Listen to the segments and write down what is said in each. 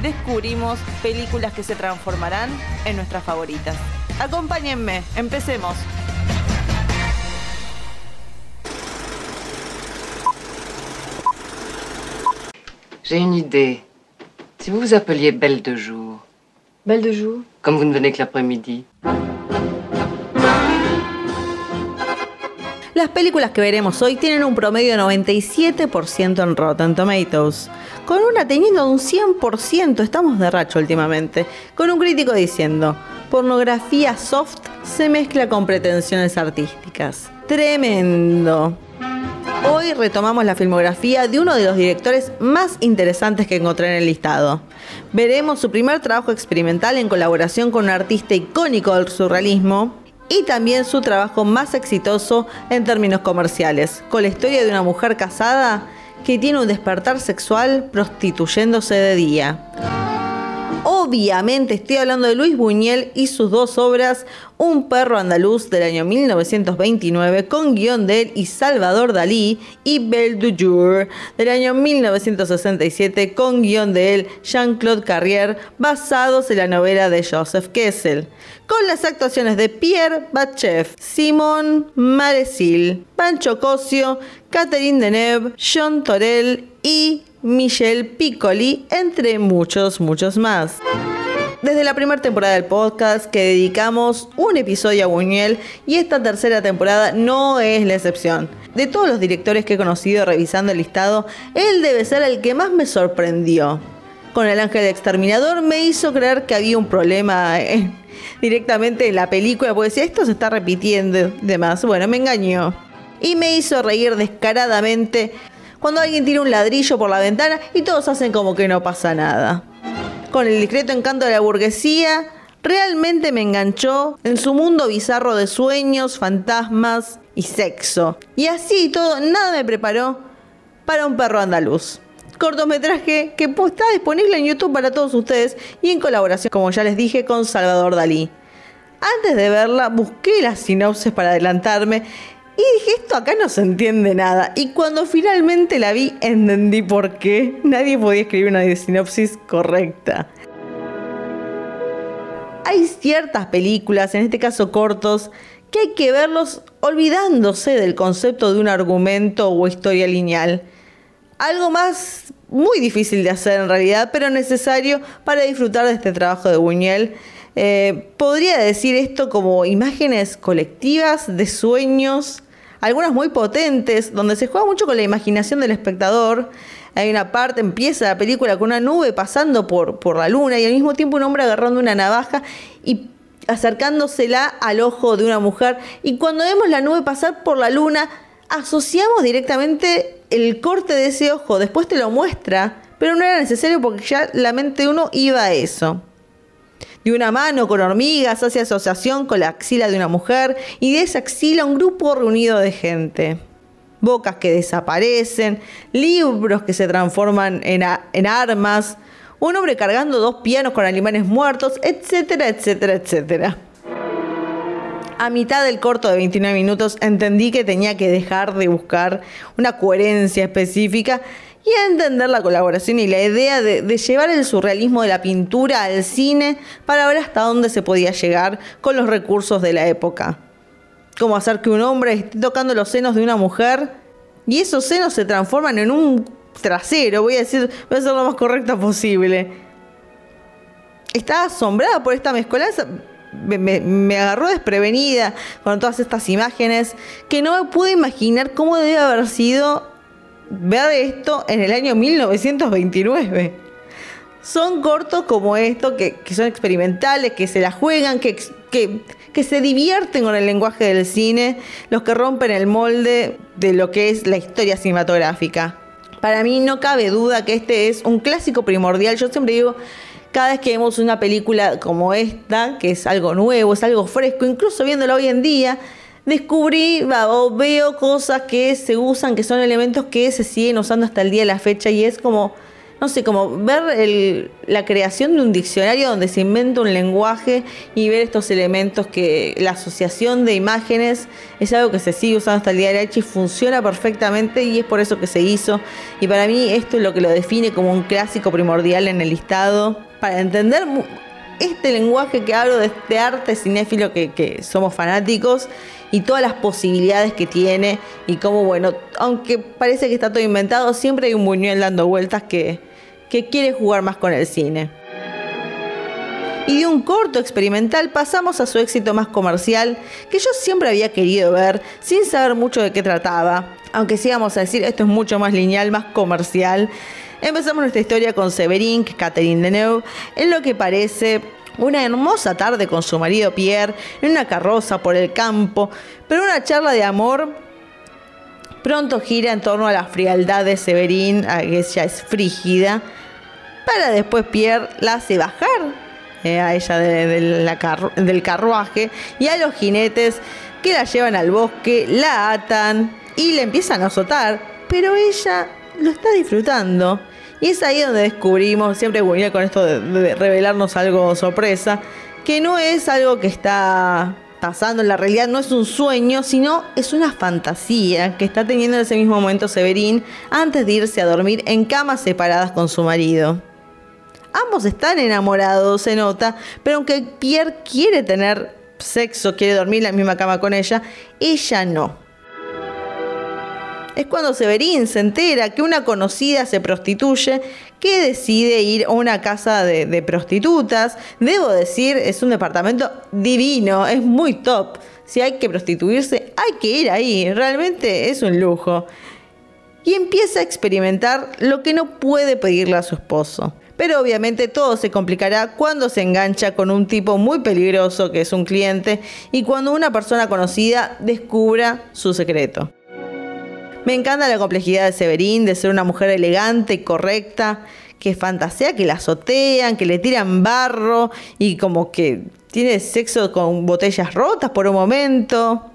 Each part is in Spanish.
descubrimos películas que se transformarán en nuestras favoritas. Acompáñenme, empecemos. J'ai une idée. Si vous vous appeliez Belle de jour, Belle de jour comme vous ne venez que l'après-midi, Las películas que veremos hoy tienen un promedio de 97% en Rotten Tomatoes, con una teniendo un 100%, estamos de racho últimamente, con un crítico diciendo, pornografía soft se mezcla con pretensiones artísticas. Tremendo. Hoy retomamos la filmografía de uno de los directores más interesantes que encontré en el listado. Veremos su primer trabajo experimental en colaboración con un artista icónico del surrealismo, y también su trabajo más exitoso en términos comerciales, con la historia de una mujer casada que tiene un despertar sexual prostituyéndose de día. Obviamente estoy hablando de Luis Buñuel y sus dos obras, Un perro andaluz del año 1929 con guion de él y Salvador Dalí y Belle du Jour del año 1967 con guion de él Jean-Claude Carrier basados en la novela de Joseph Kessel con las actuaciones de Pierre Batchev, Simon Maresil, Pancho Cosio, Catherine Deneuve, Jean Torel y Michel Piccoli, entre muchos, muchos más. Desde la primera temporada del podcast que dedicamos un episodio a Buñuel y esta tercera temporada no es la excepción. De todos los directores que he conocido revisando el listado, él debe ser el que más me sorprendió. Con El Ángel Exterminador me hizo creer que había un problema directamente en la película, porque decía, esto se está repitiendo demás. Bueno, me engañó. Y me hizo reír descaradamente cuando alguien tira un ladrillo por la ventana y todos hacen como que no pasa nada. Con el discreto encanto de la burguesía, realmente me enganchó en su mundo bizarro de sueños, fantasmas y sexo. Y así todo, nada me preparó para un perro andaluz. Cortometraje que está disponible en YouTube para todos ustedes y en colaboración, como ya les dije, con Salvador Dalí. Antes de verla, busqué las sinopsis para adelantarme y dije, esto acá no se entiende nada. Y cuando finalmente la vi, entendí por qué nadie podía escribir una sinopsis correcta. Hay ciertas películas, en este caso cortos, que hay que verlos olvidándose del concepto de un argumento o historia lineal. Algo más muy difícil de hacer en realidad, pero necesario para disfrutar de este trabajo de Buñuel. Eh, podría decir esto como imágenes colectivas de sueños, algunas muy potentes, donde se juega mucho con la imaginación del espectador. Hay una parte, empieza la película con una nube pasando por, por la luna y al mismo tiempo un hombre agarrando una navaja y acercándosela al ojo de una mujer. Y cuando vemos la nube pasar por la luna, asociamos directamente el corte de ese ojo. Después te lo muestra, pero no era necesario porque ya la mente de uno iba a eso de una mano con hormigas, hace asociación con la axila de una mujer y de esa axila un grupo reunido de gente. Bocas que desaparecen, libros que se transforman en, en armas, un hombre cargando dos pianos con animales muertos, etcétera, etcétera, etcétera. A mitad del corto de 29 minutos entendí que tenía que dejar de buscar una coherencia específica y a entender la colaboración y la idea de, llevar el surrealismo de la pintura al cine para ver hasta dónde se podía llegar con los recursos de la época. Como hacer que un hombre esté tocando los senos de una mujer y esos senos se transforman en un trasero, voy a decir, voy a ser lo más correcta posible. Estaba asombrada por esta mezcolanza. Me, me, agarró desprevenida con todas estas imágenes que no me pude imaginar cómo debe haber sido ver esto en el año 1929. Son cortos como esto, que, son experimentales, que se la juegan, que, que, que se divierten con el lenguaje del cine, los que rompen el molde de lo que es la historia cinematográfica. Para mí no cabe duda que este es un clásico primordial. Yo siempre digo cada vez que vemos una película como esta, que es algo nuevo, es algo fresco, incluso viéndolo hoy en día, descubrí o veo cosas que se usan, que son elementos que se siguen usando hasta el día de la fecha y es como, no sé, como ver la creación de un diccionario donde se inventa un lenguaje y ver estos elementos que la asociación de imágenes es algo que se sigue usando hasta el día de la fecha y funciona perfectamente y es por eso que se hizo. Y para mí esto es lo que lo define como un clásico primordial en el listado. Para entender este lenguaje que hablo de este arte cinéfilo que somos fanáticos y todas las posibilidades que tiene y cómo, bueno, aunque parece que está todo inventado, siempre hay un Buñuel dando vueltas que, que quiere jugar más con el cine. Y de un corto experimental pasamos a su éxito más comercial, que yo siempre había querido ver, sin saber mucho de qué trataba. Aunque sí vamos a decir, esto es mucho más lineal, más comercial. Empezamos nuestra historia con Severin, que es Catherine Deneuve, en lo que parece una hermosa tarde con su marido Pierre en una carroza por el campo, pero una charla de amor pronto gira en torno a la frialdad de Severín, a que ella es frígida, para después Pierre la hace bajar eh, a ella del carruaje y a los jinetes que la llevan al bosque, la atan y le empiezan a azotar, pero ella lo está disfrutando. Y es ahí donde descubrimos, siempre Buñuel con esto de, revelarnos algo sorpresa, que no es algo que está pasando en la realidad, no es un sueño, sino es una fantasía que está teniendo en ese mismo momento Severín antes de irse a dormir en camas separadas con su marido. Ambos están enamorados, se nota, pero aunque Pierre quiere tener sexo, quiere dormir en la misma cama con ella, ella no es cuando Severín se entera que una conocida se prostituye, que decide ir a una casa de, prostitutas. Debo decir, es un departamento divino, es muy top. Si hay que prostituirse, hay que ir ahí, realmente es un lujo. Y empieza a experimentar lo que no puede pedirle a su esposo. Pero obviamente todo se complicará cuando se engancha con un tipo muy peligroso que es un cliente y cuando una persona conocida descubra su secreto. Me encanta la complejidad de Severín, de ser una mujer elegante y correcta, que fantasea que la azotean, que le tiran barro y como que tiene sexo con botellas rotas por un momento.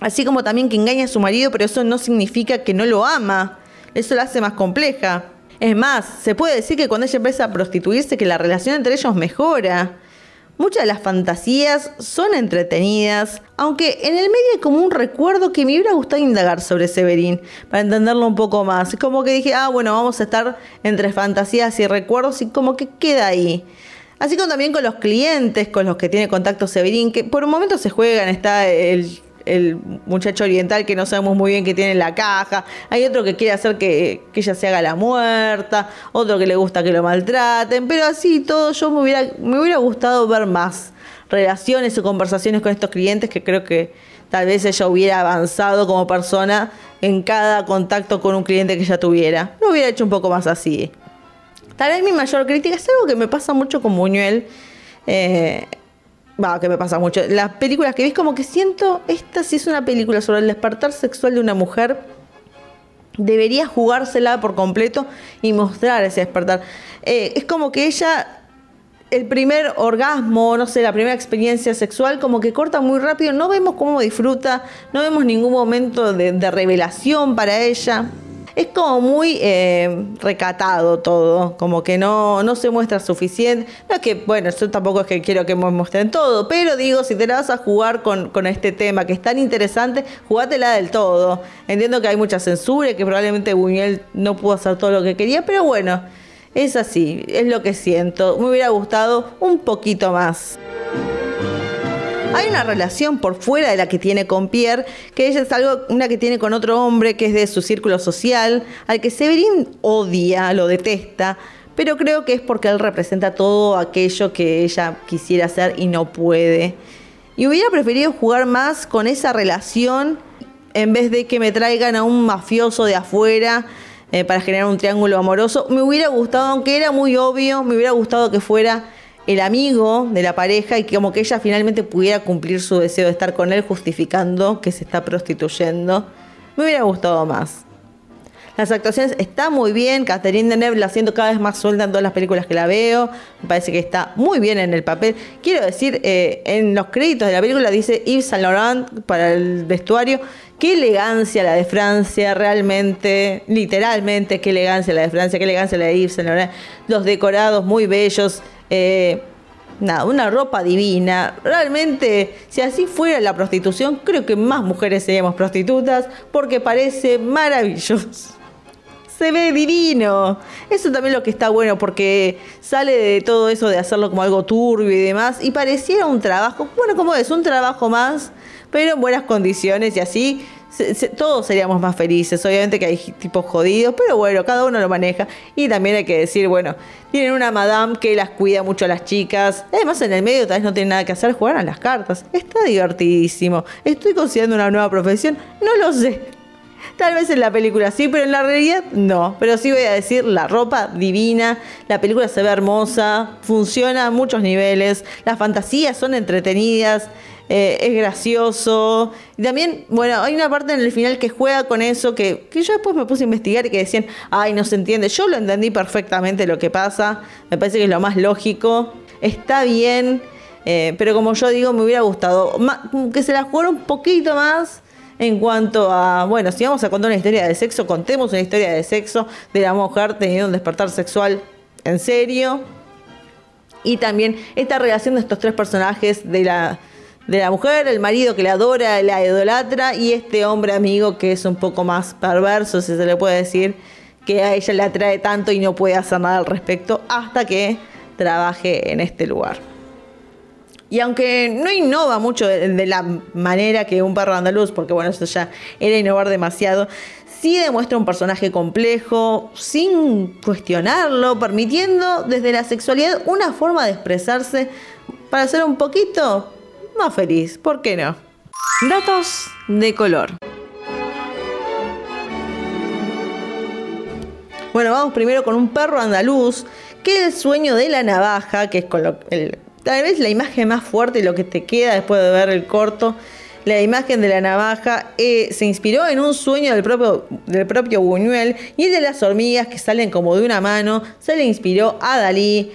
Así como también que engaña a su marido, pero eso no significa que no lo ama. Eso la hace más compleja. Es más, se puede decir que cuando ella empieza a prostituirse, que la relación entre ellos mejora. Muchas de las fantasías son entretenidas, aunque en el medio hay como un recuerdo que me hubiera gustado indagar sobre Severín, para entenderlo un poco más. Es como que dije, ah, bueno, vamos a estar entre fantasías y recuerdos y como que queda ahí. Así como también con los clientes con los que tiene contacto Severín, que por un momento se juegan, está el el muchacho oriental que no sabemos muy bien qué tiene en la caja, hay otro que quiere hacer que, ella se haga la muerta, otro que le gusta que lo maltraten, pero así todo yo me hubiera, me hubiera gustado ver más relaciones o conversaciones con estos clientes que creo que tal vez ella hubiera avanzado como persona en cada contacto con un cliente que ella tuviera. Lo hubiera hecho un poco más así. Tal vez mi mayor crítica es algo que me pasa mucho con Buñuel. Eh, Va, que me pasa mucho. Las películas que ves como que siento, esta sí es una película sobre el despertar sexual de una mujer. Debería jugársela por completo y mostrar ese despertar. Eh, es como que ella, el primer orgasmo, no sé, la primera experiencia sexual, como que corta muy rápido. No vemos cómo disfruta, no vemos ningún momento de revelación para ella es como muy eh, recatado todo, como que no, no se muestra suficiente. No es que, bueno, yo tampoco es que quiero que me muestren todo, pero digo, si te la vas a jugar con, con este tema que es tan interesante, jugátela del todo. Entiendo que hay mucha censura y que probablemente Buñuel no pudo hacer todo lo que quería, pero bueno, es así, es lo que siento. Me hubiera gustado un poquito más. Hay una relación por fuera de la que tiene con Pierre, que ella es algo, una que tiene con otro hombre que es de su círculo social, al que Severin odia, lo detesta, pero creo que es porque él representa todo aquello que ella quisiera hacer y no puede. Y hubiera preferido jugar más con esa relación en vez de que me traigan a un mafioso de afuera eh, para generar un triángulo amoroso. Me hubiera gustado, aunque era muy obvio, me hubiera gustado que fuera el amigo de la pareja y como que ella finalmente pudiera cumplir su deseo de estar con él justificando que se está prostituyendo. Me hubiera gustado más. Las actuaciones están muy bien, Catherine Deneuve la siento cada vez más suelta en todas las películas que la veo, me parece que está muy bien en el papel. Quiero decir, eh, en los créditos de la película dice Yves Saint Laurent para el vestuario, qué elegancia la de Francia, realmente, literalmente, qué elegancia la de Francia, qué elegancia la de Yves Saint Laurent, los decorados muy bellos. Eh, nada, una ropa divina. Realmente, si así fuera la prostitución, creo que más mujeres seríamos prostitutas porque parece maravilloso. Se ve divino. Eso también lo que está bueno porque sale de todo eso de hacerlo como algo turbio y demás y pareciera un trabajo, bueno, como es, un trabajo más, pero en buenas condiciones y así todos seríamos más felices. Obviamente que hay tipos jodidos, pero bueno, cada uno lo maneja. Y también hay que decir, bueno, tienen una madame que las cuida mucho a las chicas. Además, en el medio tal vez no tienen nada que hacer, jugar a las cartas. Está divertidísimo. ¿Estoy considerando una nueva profesión? No lo sé. Tal vez en la película sí, pero en la realidad no. Pero sí voy a decir, la ropa divina, la película se ve hermosa, funciona a muchos niveles, las fantasías son entretenidas. Eh, es gracioso. Y también, bueno, hay una parte en el final que juega con eso, que, que yo después me puse a investigar y que decían, ay, no se entiende. Yo lo entendí perfectamente lo que pasa, me parece que es lo más lógico. Está bien, eh, pero como yo digo, me hubiera gustado que se la jugara un poquito más en cuanto a, bueno, si vamos a contar una historia de sexo, contemos una historia de sexo de la mujer teniendo un despertar sexual en serio. Y también esta relación de estos tres personajes de la de la mujer, el marido que la adora, la idolatra y este hombre amigo que es un poco más perverso, si se le puede decir, que a ella le atrae tanto y no puede hacer nada al respecto hasta que trabaje en este lugar. Y aunque no innova mucho de, la manera que un perro andaluz, porque bueno, eso ya era innovar demasiado, sí demuestra un personaje complejo, sin cuestionarlo, permitiendo desde la sexualidad una forma de expresarse para ser un poquito más feliz, ¿por qué no? Datos de color. Bueno, vamos primero con un perro andaluz, que es el sueño de la navaja, que es tal vez la imagen más fuerte y lo que te queda después de ver el corto. La imagen de la navaja eh, se inspiró en un sueño del propio, del propio Buñuel y el de las hormigas que salen como de una mano se le inspiró a Dalí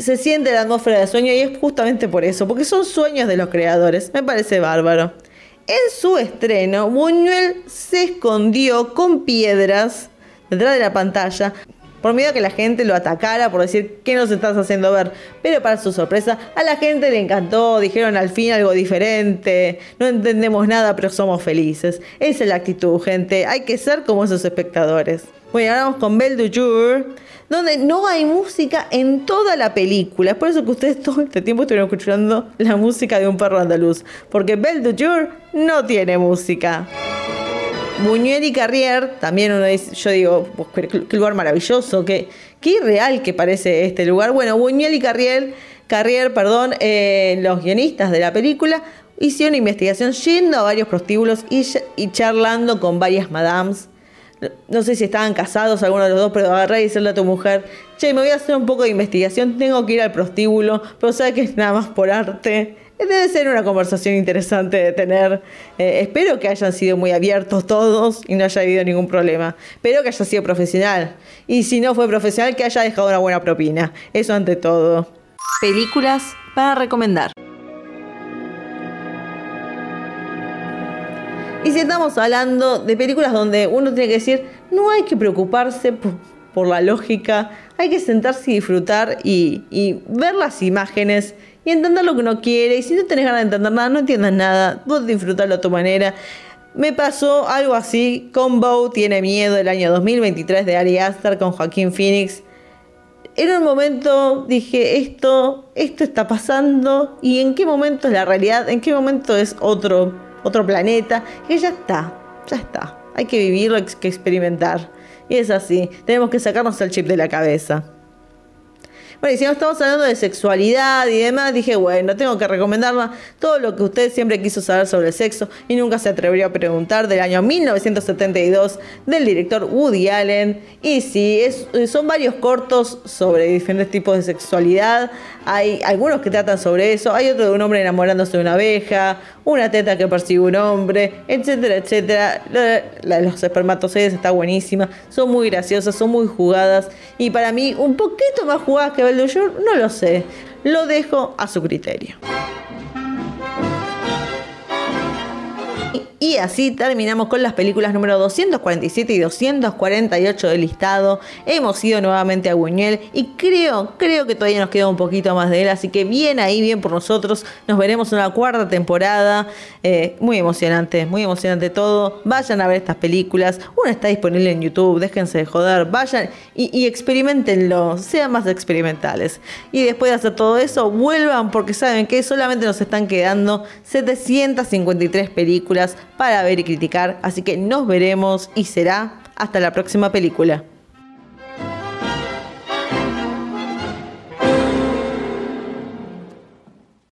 se siente la atmósfera de sueño y es justamente por eso, porque son sueños de los creadores. Me parece bárbaro. En su estreno, Buñuel se escondió con piedras detrás de la pantalla por miedo a que la gente lo atacara por decir que nos estás haciendo ver. Pero para su sorpresa, a la gente le encantó, dijeron al fin algo diferente, no entendemos nada pero somos felices. Esa es la actitud, gente, hay que ser como esos espectadores. Bueno, ahora vamos con Belle du Jour donde no hay música en toda la película. Es por eso que ustedes todo este tiempo estuvieron escuchando la música de un perro andaluz, porque Belle de Jour no tiene música. Buñuel y Carrier, también uno dice, yo digo, pues, qué lugar maravilloso, qué, qué irreal que parece este lugar. Bueno, Buñuel y Carrier, Carrier perdón, eh, los guionistas de la película, hicieron investigación yendo a varios prostíbulos y, y charlando con varias madames no sé si estaban casados alguno de los dos, pero agarrar y decirle a tu mujer, che, me voy a hacer un poco de investigación, tengo que ir al prostíbulo, pero sabes que es nada más por arte. Debe ser una conversación interesante de tener. Eh, espero que hayan sido muy abiertos todos y no haya habido ningún problema. Espero que haya sido profesional. Y si no fue profesional, que haya dejado una buena propina. Eso ante todo. Películas para recomendar. Y si estamos hablando de películas donde uno tiene que decir, no hay que preocuparse por, la lógica, hay que sentarse y disfrutar y, ver las imágenes y entender lo que uno quiere. Y si no tenés ganas de entender nada, no entiendas nada, vos disfrutarlo a tu manera. Me pasó algo así con Bow Tiene Miedo el año 2023 de Ari Aster con Joaquín Phoenix. En un momento dije, esto, esto está pasando y en qué momento es la realidad, en qué momento es otro otro planeta, y ya está, ya está. Hay que vivirlo, hay que experimentar. Y es así, tenemos que sacarnos el chip de la cabeza. Bueno, y si no estamos hablando de sexualidad y demás, dije, bueno, tengo que recomendarla todo lo que usted siempre quiso saber sobre el sexo y nunca se atrevió a preguntar del año 1972 del director Woody Allen. Y sí, son varios cortos sobre diferentes tipos de sexualidad. Hay algunos que tratan sobre eso, hay otro de un hombre enamorándose de una abeja, una teta que persigue un hombre, etcétera, etcétera. La, de los espermatozoides está buenísima, son muy graciosas, son muy jugadas y para mí un poquito más jugadas que Belle no lo sé. Lo dejo a su criterio. Y así terminamos con las películas número 247 y 248 del listado. Hemos ido nuevamente a Buñuel y creo, creo que todavía nos queda un poquito más de él. Así que bien ahí, bien por nosotros. Nos veremos en la cuarta temporada. Eh, muy emocionante, muy emocionante todo. Vayan a ver estas películas. Una está disponible en YouTube, déjense de joder. Vayan y, y experimentenlo, sean más experimentales. Y después de hacer todo eso, vuelvan porque saben que solamente nos están quedando 753 películas para ver y criticar. Así que nos veremos y será hasta la próxima película.